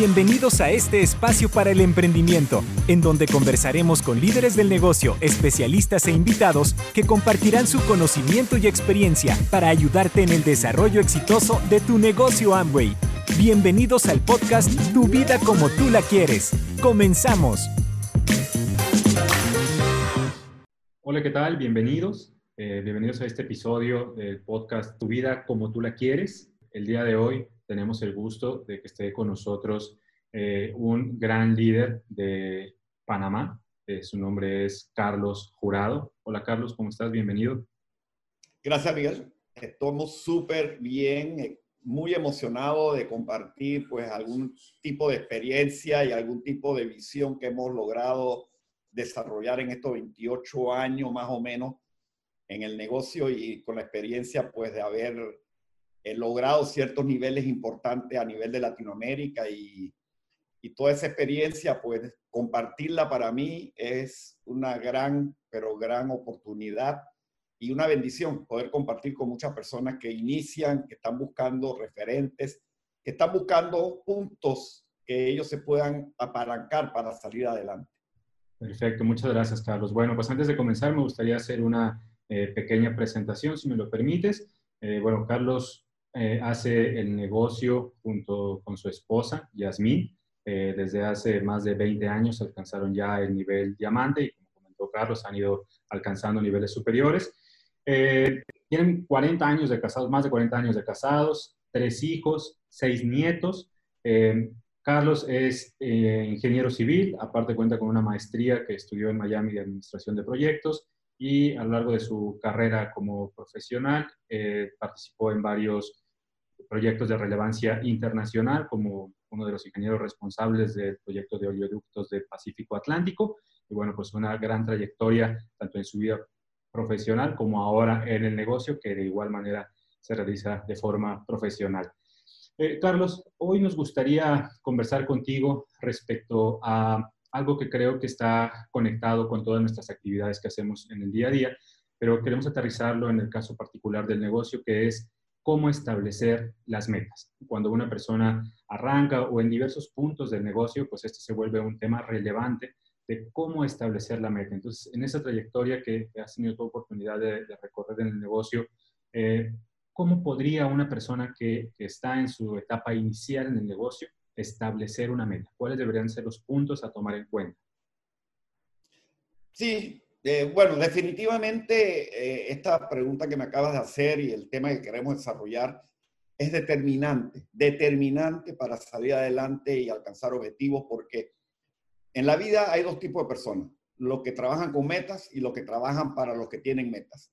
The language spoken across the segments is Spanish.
Bienvenidos a este espacio para el emprendimiento, en donde conversaremos con líderes del negocio, especialistas e invitados que compartirán su conocimiento y experiencia para ayudarte en el desarrollo exitoso de tu negocio Amway. Bienvenidos al podcast Tu vida como tú la quieres. Comenzamos. Hola, ¿qué tal? Bienvenidos. Eh, bienvenidos a este episodio del podcast Tu vida como tú la quieres. El día de hoy tenemos el gusto de que esté con nosotros eh, un gran líder de Panamá. Eh, su nombre es Carlos Jurado. Hola Carlos, ¿cómo estás? Bienvenido. Gracias Miguel. Estamos súper bien, eh, muy emocionado de compartir pues algún tipo de experiencia y algún tipo de visión que hemos logrado desarrollar en estos 28 años más o menos en el negocio y con la experiencia pues de haber he logrado ciertos niveles importantes a nivel de Latinoamérica y, y toda esa experiencia, pues compartirla para mí es una gran, pero gran oportunidad y una bendición poder compartir con muchas personas que inician, que están buscando referentes, que están buscando puntos que ellos se puedan apalancar para salir adelante. Perfecto, muchas gracias, Carlos. Bueno, pues antes de comenzar, me gustaría hacer una eh, pequeña presentación, si me lo permites. Eh, bueno, Carlos eh, hace el negocio junto con su esposa, Yasmín. Eh, desde hace más de 20 años alcanzaron ya el nivel diamante y como comentó Carlos, han ido alcanzando niveles superiores. Eh, tienen 40 años de casados, más de 40 años de casados, tres hijos, seis nietos. Carlos es ingeniero civil, aparte cuenta con una maestría que estudió en Miami de Administración de Proyectos y a lo largo de su carrera como profesional participó en varios proyectos de relevancia internacional, como uno de los ingenieros responsables del proyecto de oleoductos del Pacífico Atlántico. Y bueno, pues una gran trayectoria tanto en su vida profesional como ahora en el negocio, que de igual manera se realiza de forma profesional. Eh, Carlos, hoy nos gustaría conversar contigo respecto a algo que creo que está conectado con todas nuestras actividades que hacemos en el día a día, pero queremos aterrizarlo en el caso particular del negocio, que es cómo establecer las metas. Cuando una persona arranca o en diversos puntos del negocio, pues este se vuelve un tema relevante de cómo establecer la meta. Entonces, en esa trayectoria que has tenido tu oportunidad de, recorrer en el negocio, eh, ¿cómo podría una persona que, que está en su etapa inicial en el negocio establecer una meta? ¿Cuáles deberían ser los puntos a tomar en cuenta? Sí, eh, bueno, definitivamente eh, esta pregunta que me acabas de hacer y el tema que queremos desarrollar es determinante, determinante para salir adelante y alcanzar objetivos, porque en la vida hay dos tipos de personas, los que trabajan con metas y los que trabajan para los que tienen metas.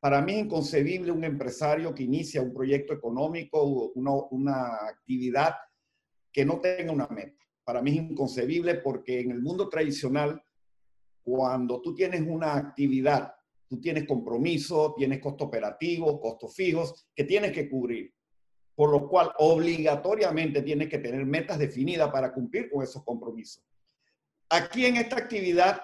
Para mí es inconcebible un empresario que inicia un proyecto económico, una, una actividad que no tenga una meta. Para mí es inconcebible porque en el mundo tradicional, cuando tú tienes una actividad, tú tienes compromiso, tienes costo operativo, costos fijos que tienes que cubrir, por lo cual obligatoriamente tienes que tener metas definidas para cumplir con esos compromisos. Aquí en esta actividad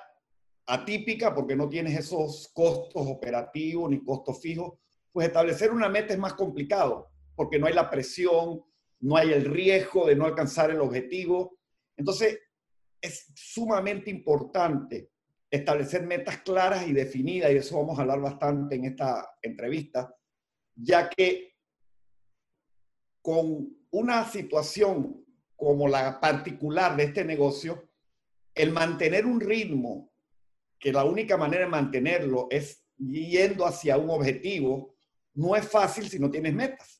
atípica, porque no tienes esos costos operativos ni costos fijos, pues establecer una meta es más complicado, porque no hay la presión, no hay el riesgo de no alcanzar el objetivo. Entonces, es sumamente importante establecer metas claras y definidas, y de eso vamos a hablar bastante en esta entrevista, ya que con una situación como la particular de este negocio, el mantener un ritmo, que la única manera de mantenerlo es yendo hacia un objetivo, no es fácil si no tienes metas.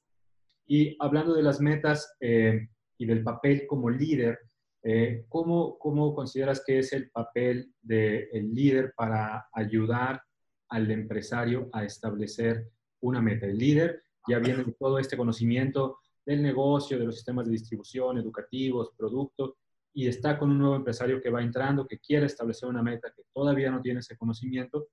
Y hablando de las metas eh, y del papel como líder, eh, ¿cómo, ¿cómo, consideras que es el papel del líder para ayudar al empresario a establecer una meta? El líder ya viene de todo este conocimiento del negocio, de los sistemas de distribución, educativos, productos, y está con un nuevo empresario que va entrando, que quiere establecer una meta, que todavía no tiene ese conocimiento.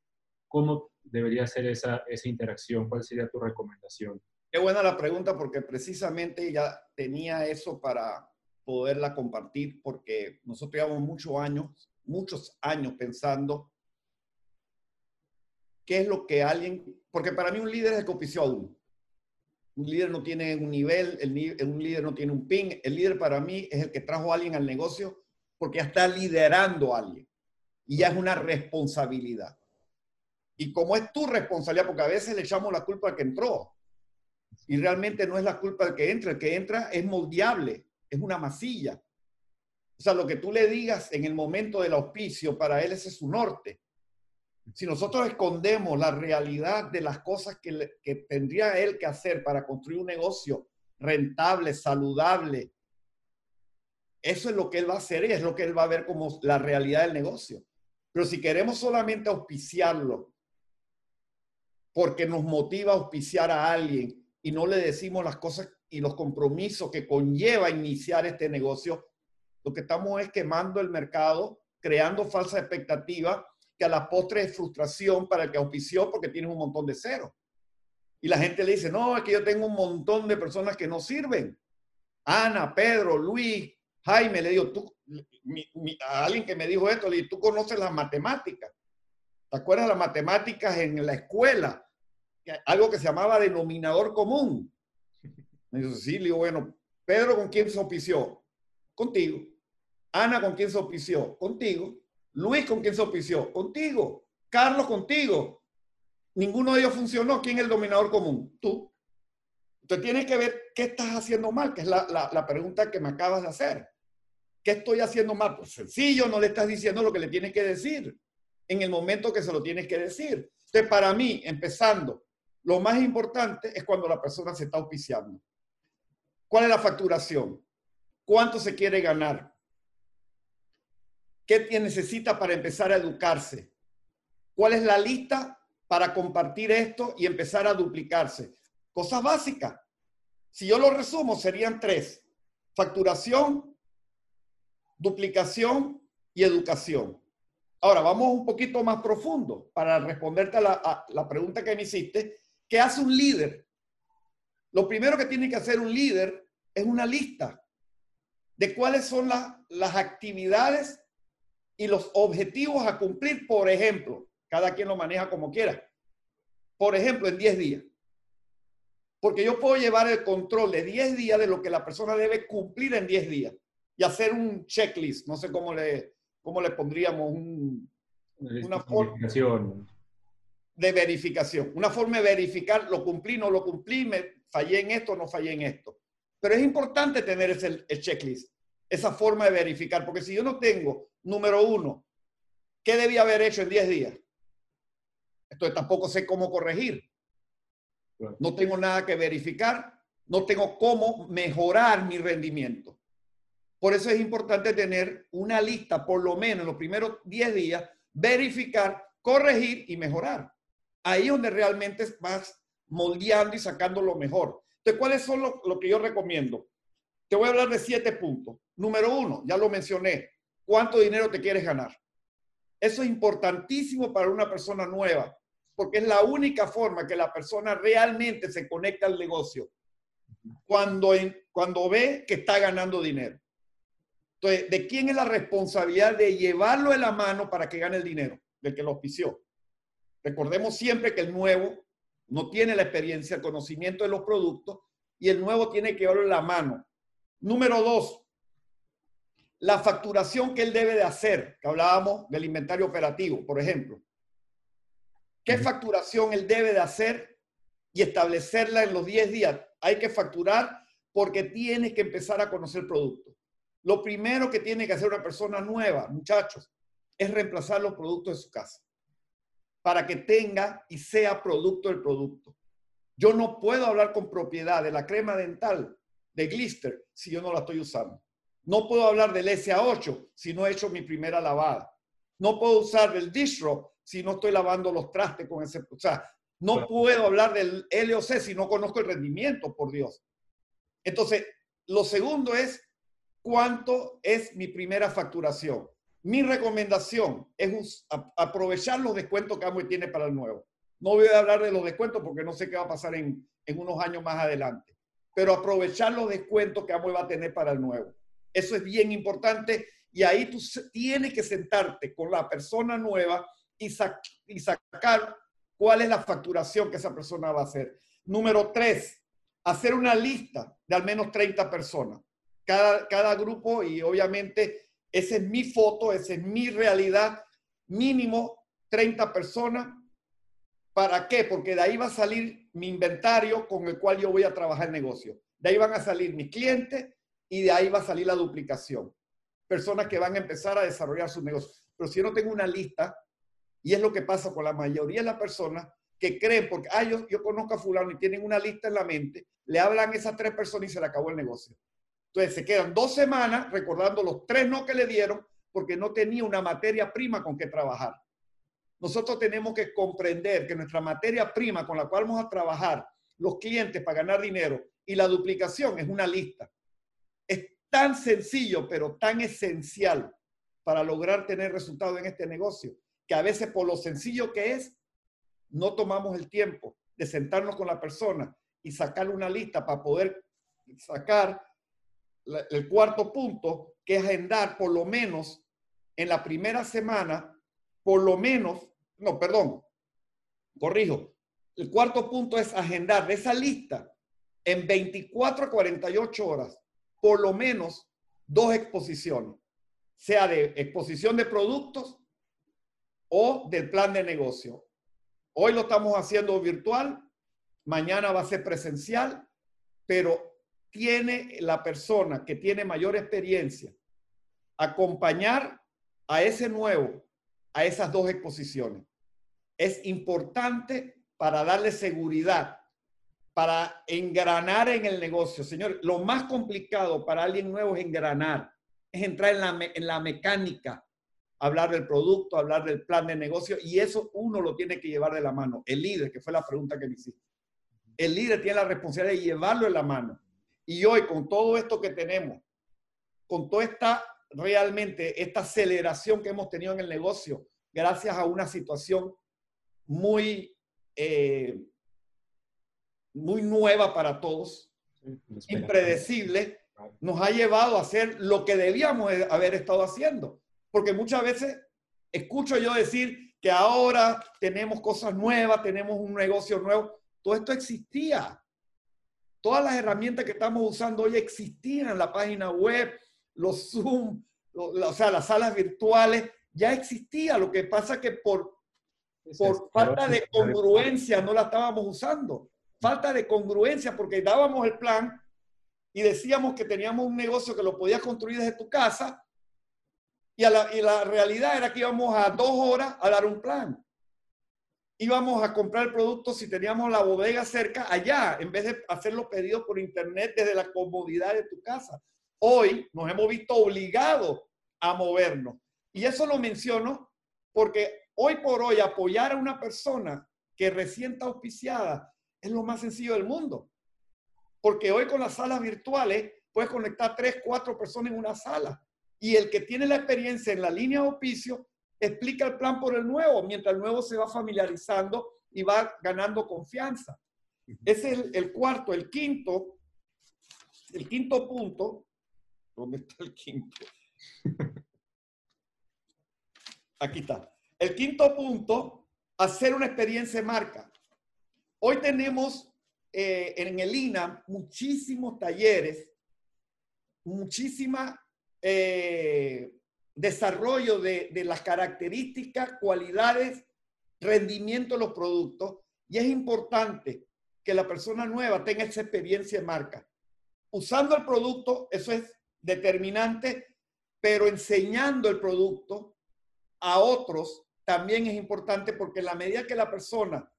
¿Cómo debería ser esa, esa interacción? ¿Cuál sería tu recomendación? Qué buena la pregunta porque precisamente ya tenía eso para, poderla compartir porque nosotros llevamos muchos años, muchos años pensando qué es lo que alguien, porque para mí un líder es el que a uno. un líder no tiene un nivel, el, un líder no tiene un pin. El líder para mí es el que trajo a alguien al negocio porque ya está liderando a alguien y ya es una responsabilidad. Y como es tu responsabilidad, porque a veces le echamos la culpa al que entró y realmente no es la culpa del que entra, el que entra es moldeable, es una masilla. O sea, lo que tú le digas en el momento del auspicio, para él ese es su norte. Si nosotros escondemos la realidad de las cosas que, que tendría él que hacer para construir un negocio rentable, saludable, eso es lo que él va a hacer y es lo que él va a ver como la realidad del negocio. Pero si queremos solamente auspiciarlo porque nos motiva a auspiciar a alguien y no le decimos las cosas y los compromisos que conlleva iniciar este negocio, lo que estamos es quemando el mercado, creando falsa expectativa que a la postre es frustración para el que auspició porque tiene un montón de cero. Y la gente le dice, no, es que yo tengo un montón de personas que no sirven. Ana, Pedro, Luis, Jaime, le digo, tú, a alguien que me dijo esto, le digo, tú conoces las matemáticas. ¿Te acuerdas las matemáticas en la escuela? Algo que se llamaba denominador común. Me dice, sí, le digo, bueno, Pedro, ¿con quién se auspició? Contigo. Ana, ¿con quién se auspició? Contigo. Luis, ¿con quién se auspició? Contigo. Carlos, contigo. Ninguno de ellos funcionó. ¿Quién es el dominador común? Tú. Entonces tienes que ver qué estás haciendo mal, que es la, la, pregunta que me acabas de hacer. ¿Qué estoy haciendo mal? Pues sencillo, no le estás diciendo lo que le tienes que decir en el momento que se lo tienes que decir. Entonces, para mí, empezando, lo más importante es cuando la persona se está auspiciando. ¿Cuál es la facturación? ¿Cuánto se quiere ganar? ¿Qué necesita para empezar a educarse? ¿Cuál es la lista para compartir esto y empezar a duplicarse? Cosas básicas. Si yo lo resumo, serían tres. Facturación, duplicación y educación. Ahora, vamos un poquito más profundo para responderte a la, a la pregunta que me hiciste. ¿Qué hace un líder? Lo primero que tiene que hacer un líder es una lista de cuáles son las actividades y los objetivos a cumplir, por ejemplo, cada quien lo maneja como quiera. Por ejemplo, en 10 días. Porque yo puedo llevar el control de 10 días de lo que la persona debe cumplir en 10 días y hacer un checklist. No sé cómo le, cómo le pondríamos una forma de verificación. Una forma de verificar, lo cumplí, no lo cumplí, me fallé en esto, no fallé en esto. Pero es importante tener ese el checklist, esa forma de verificar, porque si yo no tengo número uno, ¿qué debía haber hecho en 10 días? Entonces tampoco sé cómo corregir. No tengo nada que verificar, no tengo cómo mejorar mi rendimiento. Por eso es importante tener una lista, por lo menos en los primeros 10 días, verificar, corregir y mejorar. Ahí es donde realmente vas moldeando y sacando lo mejor. Entonces, ¿cuáles son lo que yo recomiendo? Te voy a hablar de siete puntos. Número uno, ya lo mencioné, cuánto dinero te quieres ganar. Eso es importantísimo para una persona nueva, porque es la única forma que la persona realmente se conecta al negocio cuando, cuando ve que está ganando dinero. Entonces, ¿de quién es la responsabilidad de llevarlo de la mano para que gane el dinero? Del que lo auspició. Recordemos siempre que el nuevo no tiene la experiencia, el conocimiento de los productos y el nuevo tiene que llevarlo en la mano. Número dos, la facturación que él debe de hacer, que hablábamos del inventario operativo, por ejemplo. ¿Qué facturación él debe de hacer y establecerla en los 10 días? Hay que facturar porque tiene que empezar a conocer el producto. Lo primero que tiene que hacer una persona nueva, muchachos, es reemplazar los productos de su casa para que tenga y sea producto del producto. Yo no puedo hablar con propiedad de la crema dental de Glister si yo no la estoy usando. No puedo hablar del SA8 si no he hecho mi primera lavada. No puedo usar del distro si no estoy lavando los trastes con ese. O sea, no puedo hablar del LOC si no conozco el rendimiento, por Dios. Entonces, lo segundo es cuánto es mi primera facturación. Mi recomendación es aprovechar los descuentos que Amway tiene para el nuevo. No voy a hablar de los descuentos porque no sé qué va a pasar en, en unos años más adelante, pero aprovechar los descuentos que Amway va a tener para el nuevo. Eso es bien importante y ahí tú tienes que sentarte con la persona nueva y, sacar cuál es la facturación que esa persona va a hacer. Número tres, hacer una lista de al menos 30 personas. Cada, cada grupo y obviamente esa es mi foto, esa es mi realidad, mínimo 30 personas. ¿Para qué? Porque de ahí va a salir mi inventario con el cual yo voy a trabajar el negocio. De ahí van a salir mis clientes y de ahí va a salir la duplicación. Personas que van a empezar a desarrollar sus negocios. Pero si yo no tengo una lista, y es lo que pasa con la mayoría de las personas que creen, porque, ah, yo, yo conozco a fulano y tienen una lista en la mente, le hablan a esas tres personas y se le acabó el negocio. Entonces se quedan dos semanas recordando los tres no que le dieron porque no tenía una materia prima con que trabajar. Nosotros tenemos que comprender que nuestra materia prima con la cual vamos a trabajar los clientes para ganar dinero y la duplicación es una lista. Es tan sencillo, pero tan esencial para lograr tener resultados en este negocio, que a veces por lo sencillo que es, no tomamos el tiempo de sentarnos con la persona y sacarle una lista para poder sacar el cuarto punto, que es agendar por lo menos en la primera semana, por lo menos, no, perdón, corrijo, el cuarto punto es agendar de esa lista en 24 a 48 horas, por lo menos dos exposiciones, sea de exposición de productos o del plan de negocio. Hoy lo estamos haciendo virtual, mañana va a ser presencial, pero tiene la persona que tiene mayor experiencia acompañar a ese nuevo a esas dos exposiciones. Es importante para darle seguridad, para engranar en el negocio. Señor, lo más complicado para alguien nuevo es engranar, es entrar en la, en la mecánica, hablar del producto, hablar del plan de negocio, y eso uno lo tiene que llevar de la mano. El líder, que fue la pregunta que me hiciste. El líder tiene la responsabilidad de llevarlo en la mano. Y hoy, con todo esto que tenemos, con toda esta realmente, esta aceleración que hemos tenido en el negocio, gracias a una situación muy, eh, muy nueva para todos, impredecible, nos ha llevado a hacer lo que debíamos haber estado haciendo. Porque muchas veces escucho yo decir que ahora tenemos cosas nuevas, tenemos un negocio nuevo. Todo esto existía. Todas las herramientas que estamos usando hoy existían la página web, los Zoom, o sea, las salas virtuales, ya existía. Lo que pasa que por, por falta de congruencia no la estábamos usando. Falta de congruencia porque dábamos el plan y decíamos que teníamos un negocio que lo podías construir desde tu casa y, y la realidad era que íbamos a dos horas a dar un plan íbamos a comprar el producto si teníamos la bodega cerca allá, en vez de hacer los pedidos por internet desde la comodidad de tu casa. Hoy nos hemos visto obligados a movernos. Y eso lo menciono porque hoy por hoy apoyar a una persona que recién está auspiciada es lo más sencillo del mundo. Porque hoy con las salas virtuales puedes conectar tres, cuatro personas en una sala. Y el que tiene la experiencia en la línea de auspicio explica el plan por el nuevo, mientras el nuevo se va familiarizando y va ganando confianza. Ese es el, cuarto. El quinto, el quinto punto, ¿dónde está el quinto? Aquí está. El quinto punto, hacer una experiencia de marca. Hoy tenemos eh, en el INA muchísimos talleres, muchísima eh, desarrollo de, las características, cualidades, rendimiento de los productos. Y es importante que la persona nueva tenga esa experiencia de marca. Usando el producto, eso es determinante, pero enseñando el producto a otros también es importante porque en la medida que la persona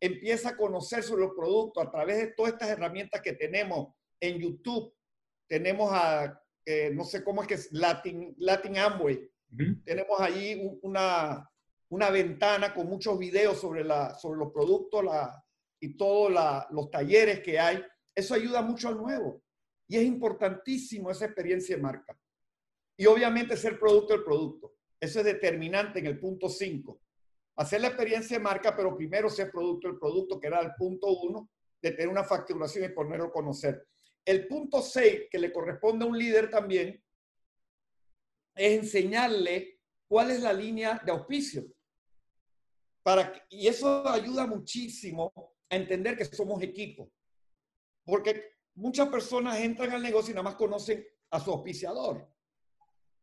empieza a conocer sobre los productos a través de todas estas herramientas que tenemos en YouTube, tenemos a no sé cómo es que es Latin, Latin Amway. Tenemos allí una, una ventana con muchos videos sobre, la, sobre los productos la, y todos los talleres que hay. Eso ayuda mucho al nuevo. Y es importantísimo esa experiencia de marca. Y obviamente ser producto del producto. Eso es determinante en el punto 5. Hacer la experiencia de marca, pero primero ser producto del producto, que era el punto 1, de tener una facturación y ponerlo a conocer. El punto 6 que le corresponde a un líder también es enseñarle cuál es la línea de auspicio. Para, y eso ayuda muchísimo a entender que somos equipo. Porque muchas personas entran al negocio y nada más conocen a su auspiciador.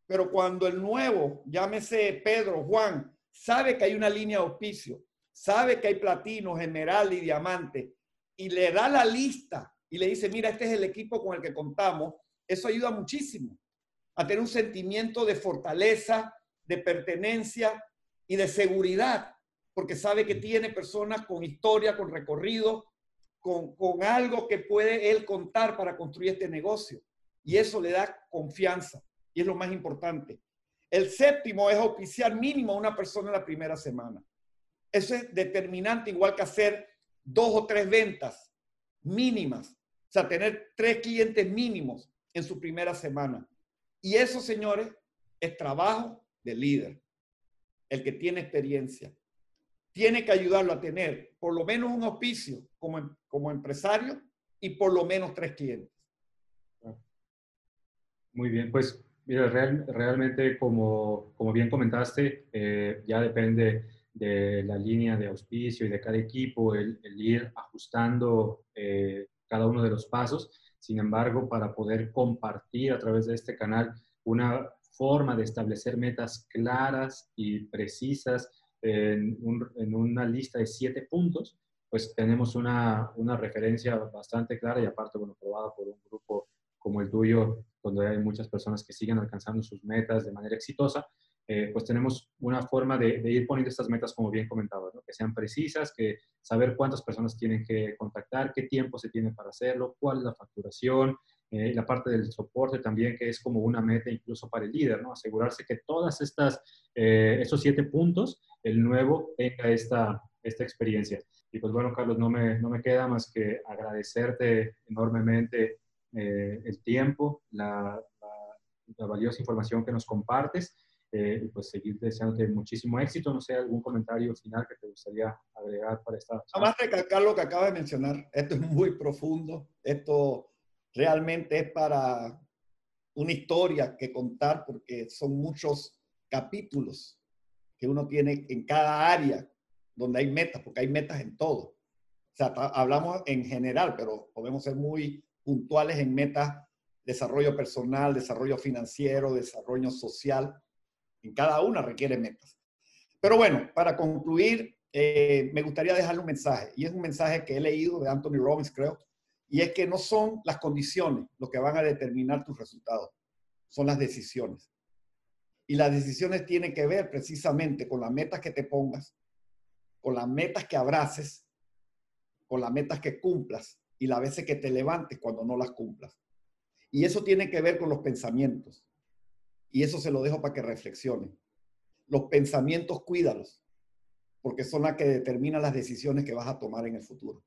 Pero cuando el nuevo, llámese Pedro, Juan, sabe que hay una línea de auspicio, sabe que hay platino, esmeralda y diamante, y le da la lista y le dice, mira, este es el equipo con el que contamos, eso ayuda muchísimo a tener un sentimiento de fortaleza, de pertenencia y de seguridad, porque sabe que tiene personas con historia, con recorrido, con, con algo que puede él contar para construir este negocio. Y eso le da confianza y es lo más importante. El séptimo es auspiciar mínimo a una persona en la primera semana. Eso es determinante, igual que hacer dos o tres ventas mínimas. O sea, tener tres clientes mínimos en su primera semana. Y eso, señores, es trabajo de líder. El que tiene experiencia. Tiene que ayudarlo a tener por lo menos un auspicio como, como empresario y por lo menos tres clientes. Muy bien, pues mira, realmente como, como bien comentaste, eh, ya depende de la línea de auspicio y de cada equipo el, ir ajustando eh, cada uno de los pasos. Sin embargo, para poder compartir a través de este canal una forma de establecer metas claras y precisas en, una lista de siete puntos, pues tenemos una, una, referencia bastante clara y aparte, bueno, probada por un grupo como el tuyo, donde hay muchas personas que siguen alcanzando sus metas de manera exitosa, eh, pues tenemos una forma de, ir poniendo estas metas, como bien comentaba, que sean precisas, que saber cuántas personas tienen que contactar, qué tiempo se tiene para hacerlo, cuál es la facturación, eh, la parte del soporte también, que es como una meta incluso para el líder, ¿no? Asegurarse que todas estas, eh, estos siete puntos, el nuevo tenga esta, esta experiencia. Y pues bueno, Carlos, no me, no me queda más que agradecerte enormemente el tiempo, la, la valiosa información que nos compartes eh, pues seguir deseándote muchísimo éxito. No sé, algún comentario final que te gustaría agregar para esta. Nada más recalcar lo que acaba de mencionar. Esto es muy profundo. Esto realmente es para una historia que contar porque son muchos capítulos que uno tiene en cada área donde hay metas, porque hay metas en todo. O sea, hablamos en general, pero podemos ser muy puntuales en metas, desarrollo personal, desarrollo financiero, desarrollo social en cada una requiere metas. Pero bueno, para concluir, eh, me gustaría dejarle un mensaje, y es un mensaje que he leído de Anthony Robbins, creo, y es que no son las condiciones lo que van a determinar tus resultados, son las decisiones. Y las decisiones tienen que ver precisamente con las metas que te pongas, con las metas que abraces, con las metas que cumplas y las veces que te levantes cuando no las cumplas. Y eso tiene que ver con los pensamientos. Y eso se lo dejo para que reflexionen. Los pensamientos, cuídalos, porque son las que determinan las decisiones que vas a tomar en el futuro.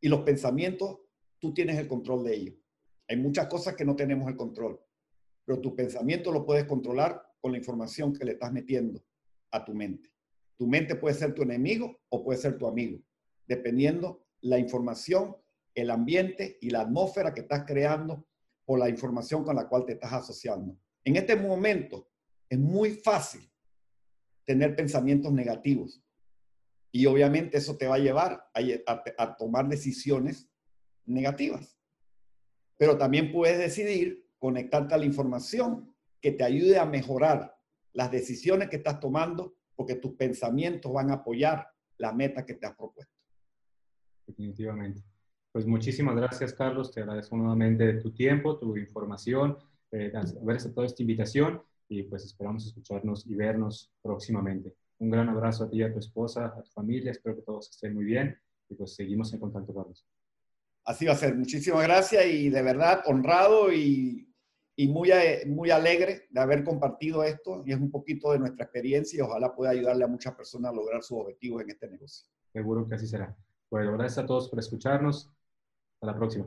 Y los pensamientos, tú tienes el control de ellos. Hay muchas cosas que no tenemos el control, pero tu pensamiento lo puedes controlar con la información que le estás metiendo a tu mente. Tu mente puede ser tu enemigo o puede ser tu amigo, dependiendo la información, el ambiente y la atmósfera que estás creando o la información con la cual te estás asociando. En este momento es muy fácil tener pensamientos negativos y obviamente eso te va a llevar a, tomar decisiones negativas. Pero también puedes decidir conectarte a la información que te ayude a mejorar las decisiones que estás tomando porque tus pensamientos van a apoyar la meta que te has propuesto. Definitivamente. Pues muchísimas gracias, Carlos. Te agradezco nuevamente tu tiempo, tu información eh, haber aceptado esta invitación y pues esperamos escucharnos y vernos próximamente. Un gran abrazo a ti a tu esposa, a tu familia, espero que todos estén muy bien y pues seguimos en contacto, Carlos. Así va a ser. Muchísimas gracias y de verdad honrado y, y muy, muy alegre de haber compartido esto y es un poquito de nuestra experiencia y ojalá pueda ayudarle a muchas personas a lograr sus objetivos en este negocio. Seguro que así será. Bueno, gracias a todos por escucharnos. Hasta la próxima.